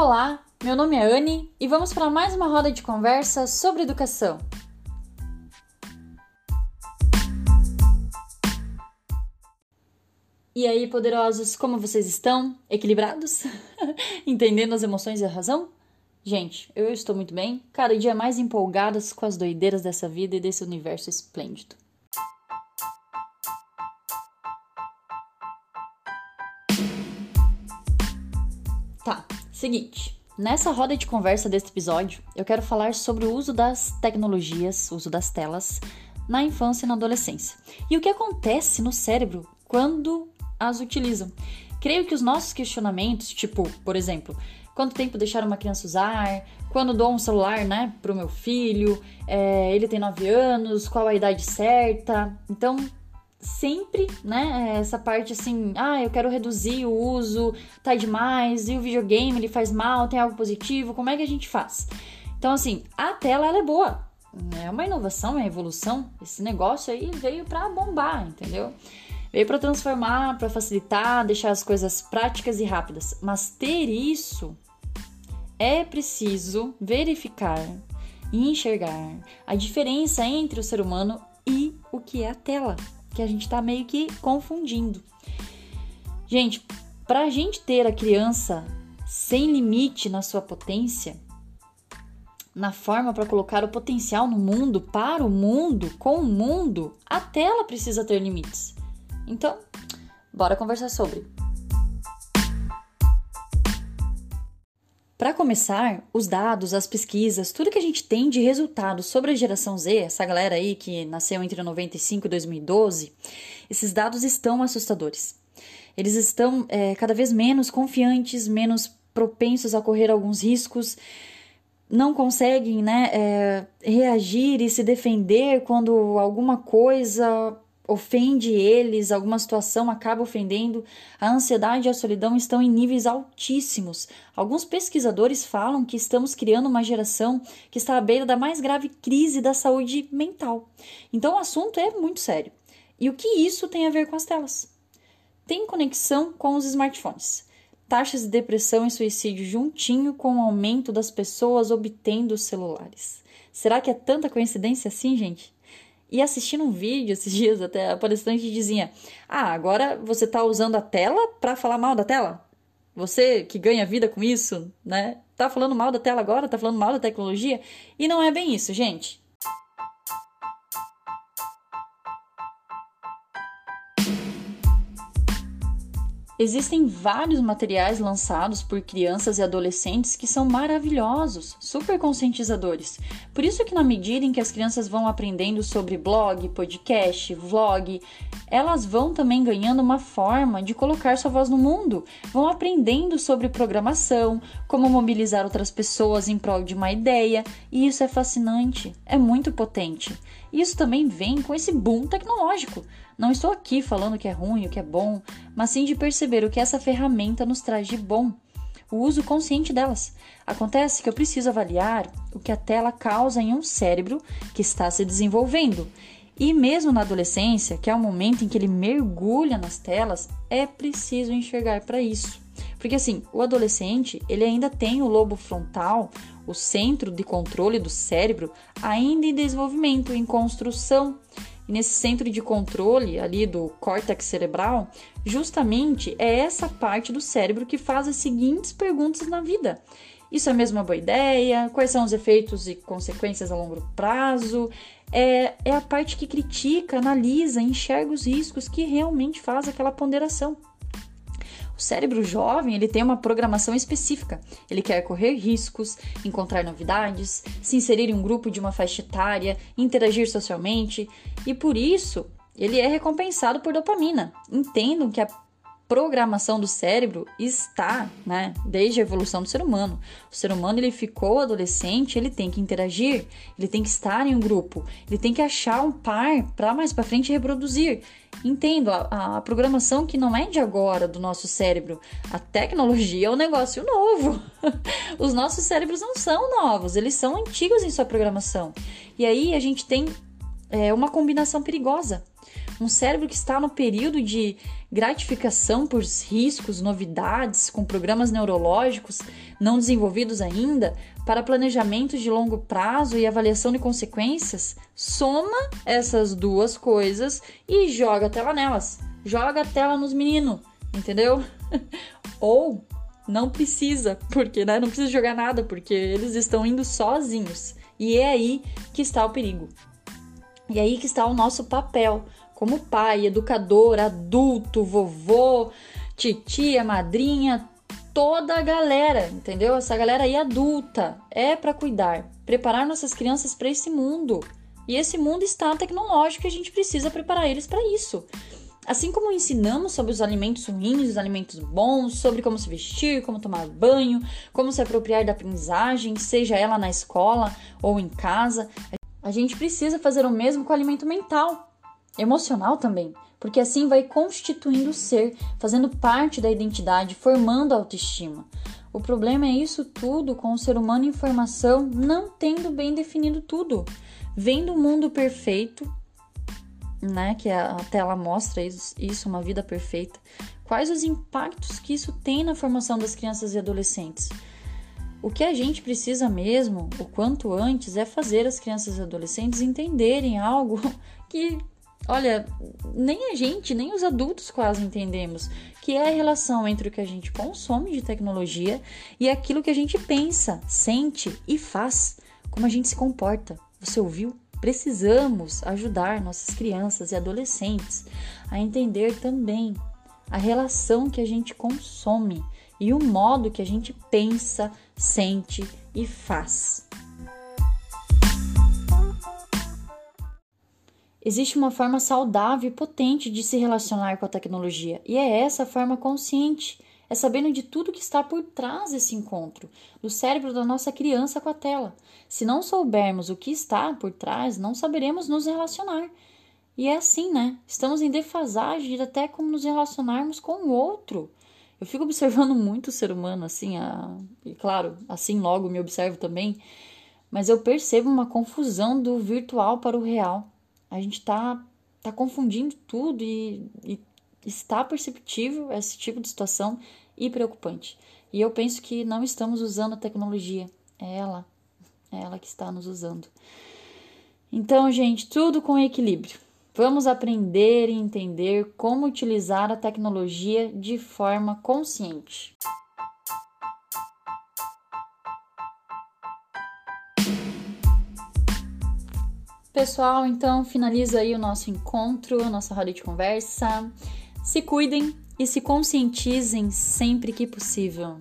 Olá, meu nome é Anne e vamos para mais uma roda de conversa sobre educação. E aí, poderosos, como vocês estão? Equilibrados? Entendendo as emoções e a razão? Gente, eu estou muito bem, cada dia mais empolgadas com as doideiras dessa vida e desse universo esplêndido. Tá, seguinte. Nessa roda de conversa deste episódio, eu quero falar sobre o uso das tecnologias, uso das telas, na infância e na adolescência. E o que acontece no cérebro quando as utilizam. Creio que os nossos questionamentos, tipo, por exemplo, quanto tempo deixar uma criança usar, quando dou um celular, né, pro meu filho, é, ele tem 9 anos, qual a idade certa. Então, sempre, né, essa parte assim, ah, eu quero reduzir o uso, tá demais, e o videogame ele faz mal, tem algo positivo, como é que a gente faz? Então, assim, a tela ela é boa, é uma inovação, é uma evolução, esse negócio aí veio para bombar, entendeu? Veio para transformar, para facilitar, deixar as coisas práticas e rápidas. Mas ter isso é preciso verificar e enxergar a diferença entre o ser humano e o que é a tela, que a gente está meio que confundindo. Gente, para a gente ter a criança sem limite na sua potência, na forma para colocar o potencial no mundo, para o mundo, com o mundo, a tela precisa ter limites. Então, bora conversar sobre. Para começar, os dados, as pesquisas, tudo que a gente tem de resultados sobre a geração Z, essa galera aí que nasceu entre 95 e 2012, esses dados estão assustadores. Eles estão é, cada vez menos confiantes, menos propensos a correr alguns riscos, não conseguem né, é, reagir e se defender quando alguma coisa ofende eles, alguma situação acaba ofendendo, a ansiedade e a solidão estão em níveis altíssimos. Alguns pesquisadores falam que estamos criando uma geração que está à beira da mais grave crise da saúde mental. Então o assunto é muito sério. E o que isso tem a ver com as telas? Tem conexão com os smartphones. Taxas de depressão e suicídio juntinho com o aumento das pessoas obtendo celulares. Será que é tanta coincidência assim, gente? E assistindo um vídeo esses dias, até a palestrante dizia: Ah, agora você está usando a tela para falar mal da tela? Você que ganha vida com isso, né? Tá falando mal da tela agora? Tá falando mal da tecnologia? E não é bem isso, gente. Existem vários materiais lançados por crianças e adolescentes que são maravilhosos, super conscientizadores. Por isso que na medida em que as crianças vão aprendendo sobre blog, podcast, vlog, elas vão também ganhando uma forma de colocar sua voz no mundo, vão aprendendo sobre programação, como mobilizar outras pessoas em prol de uma ideia, e isso é fascinante, é muito potente. Isso também vem com esse boom tecnológico. Não estou aqui falando que é ruim, o que é bom, mas sim de perceber o que essa ferramenta nos traz de bom, o uso consciente delas. Acontece que eu preciso avaliar o que a tela causa em um cérebro que está se desenvolvendo. E mesmo na adolescência, que é o momento em que ele mergulha nas telas, é preciso enxergar para isso. Porque assim, o adolescente, ele ainda tem o lobo frontal, o centro de controle do cérebro, ainda em desenvolvimento, em construção. E nesse centro de controle ali do córtex cerebral, justamente é essa parte do cérebro que faz as seguintes perguntas na vida. Isso é mesmo uma boa ideia? Quais são os efeitos e consequências a longo prazo? É, é a parte que critica, analisa, enxerga os riscos, que realmente faz aquela ponderação. O cérebro jovem ele tem uma programação específica. Ele quer correr riscos, encontrar novidades, se inserir em um grupo de uma faixa etária, interagir socialmente e por isso ele é recompensado por dopamina. Entendam que a programação do cérebro está, né, desde a evolução do ser humano. O ser humano ele ficou adolescente, ele tem que interagir, ele tem que estar em um grupo, ele tem que achar um par para mais para frente reproduzir. Entendo a, a, programação que não é de agora do nosso cérebro. A tecnologia é um negócio novo. Os nossos cérebros não são novos, eles são antigos em sua programação. E aí a gente tem é, uma combinação perigosa Um cérebro que está no período de gratificação por riscos, novidades, com programas neurológicos não desenvolvidos ainda, para planejamento de longo prazo e avaliação de consequências, soma essas duas coisas e joga a tela nelas. Joga a tela nos meninos, entendeu? Ou não precisa, porque né, não precisa jogar nada, porque eles estão indo sozinhos. E é aí que está o perigo. E é aí que está o nosso papel como pai, educador, adulto, vovô, titia, madrinha, toda a galera, entendeu? Essa galera aí adulta é para cuidar, preparar nossas crianças para esse mundo. E esse mundo está tecnológico e a gente precisa preparar eles para isso. Assim como ensinamos sobre os alimentos ruins, os alimentos bons, sobre como se vestir, como tomar banho, como se apropriar da aprendizagem, seja ela na escola ou em casa, a gente precisa fazer o mesmo com o alimento mental, emocional também, porque assim vai constituindo o ser, fazendo parte da identidade, formando a autoestima. O problema é isso tudo com o ser humano em formação não tendo bem definido tudo, vendo o mundo perfeito né, que a tela mostra isso, uma vida perfeita, quais os impactos que isso tem na formação das crianças e adolescentes. O que a gente precisa mesmo, o quanto antes, é fazer as crianças e adolescentes entenderem algo que, olha, nem a gente, nem os adultos quase entendemos, que é a relação entre o que a gente consome de tecnologia e aquilo que a gente pensa, sente e faz, como a gente se comporta. Você ouviu? Precisamos ajudar nossas crianças e adolescentes a entender também a relação que a gente consome e o modo que a gente pensa, sente e faz. Existe uma forma saudável e potente de se relacionar com a tecnologia, e é essa forma consciente é sabendo de tudo que está por trás desse encontro, do cérebro da nossa criança com a tela. Se não soubermos o que está por trás, não saberemos nos relacionar. E é assim, né? Estamos em defasagem até como nos relacionarmos com o outro. Eu fico observando muito o ser humano assim, a... e claro, assim logo me observo também, mas eu percebo uma confusão do virtual para o real. A gente tá, tá confundindo tudo e, e está perceptível esse tipo de situação e preocupante. E eu penso que não estamos usando a tecnologia, é ela, é ela que está nos usando. Então, gente, tudo com equilíbrio. Vamos aprender e entender como utilizar a tecnologia de forma consciente. Pessoal, então finaliza aí o nosso encontro, a nossa roda de conversa. Se cuidem e se conscientizem sempre que possível.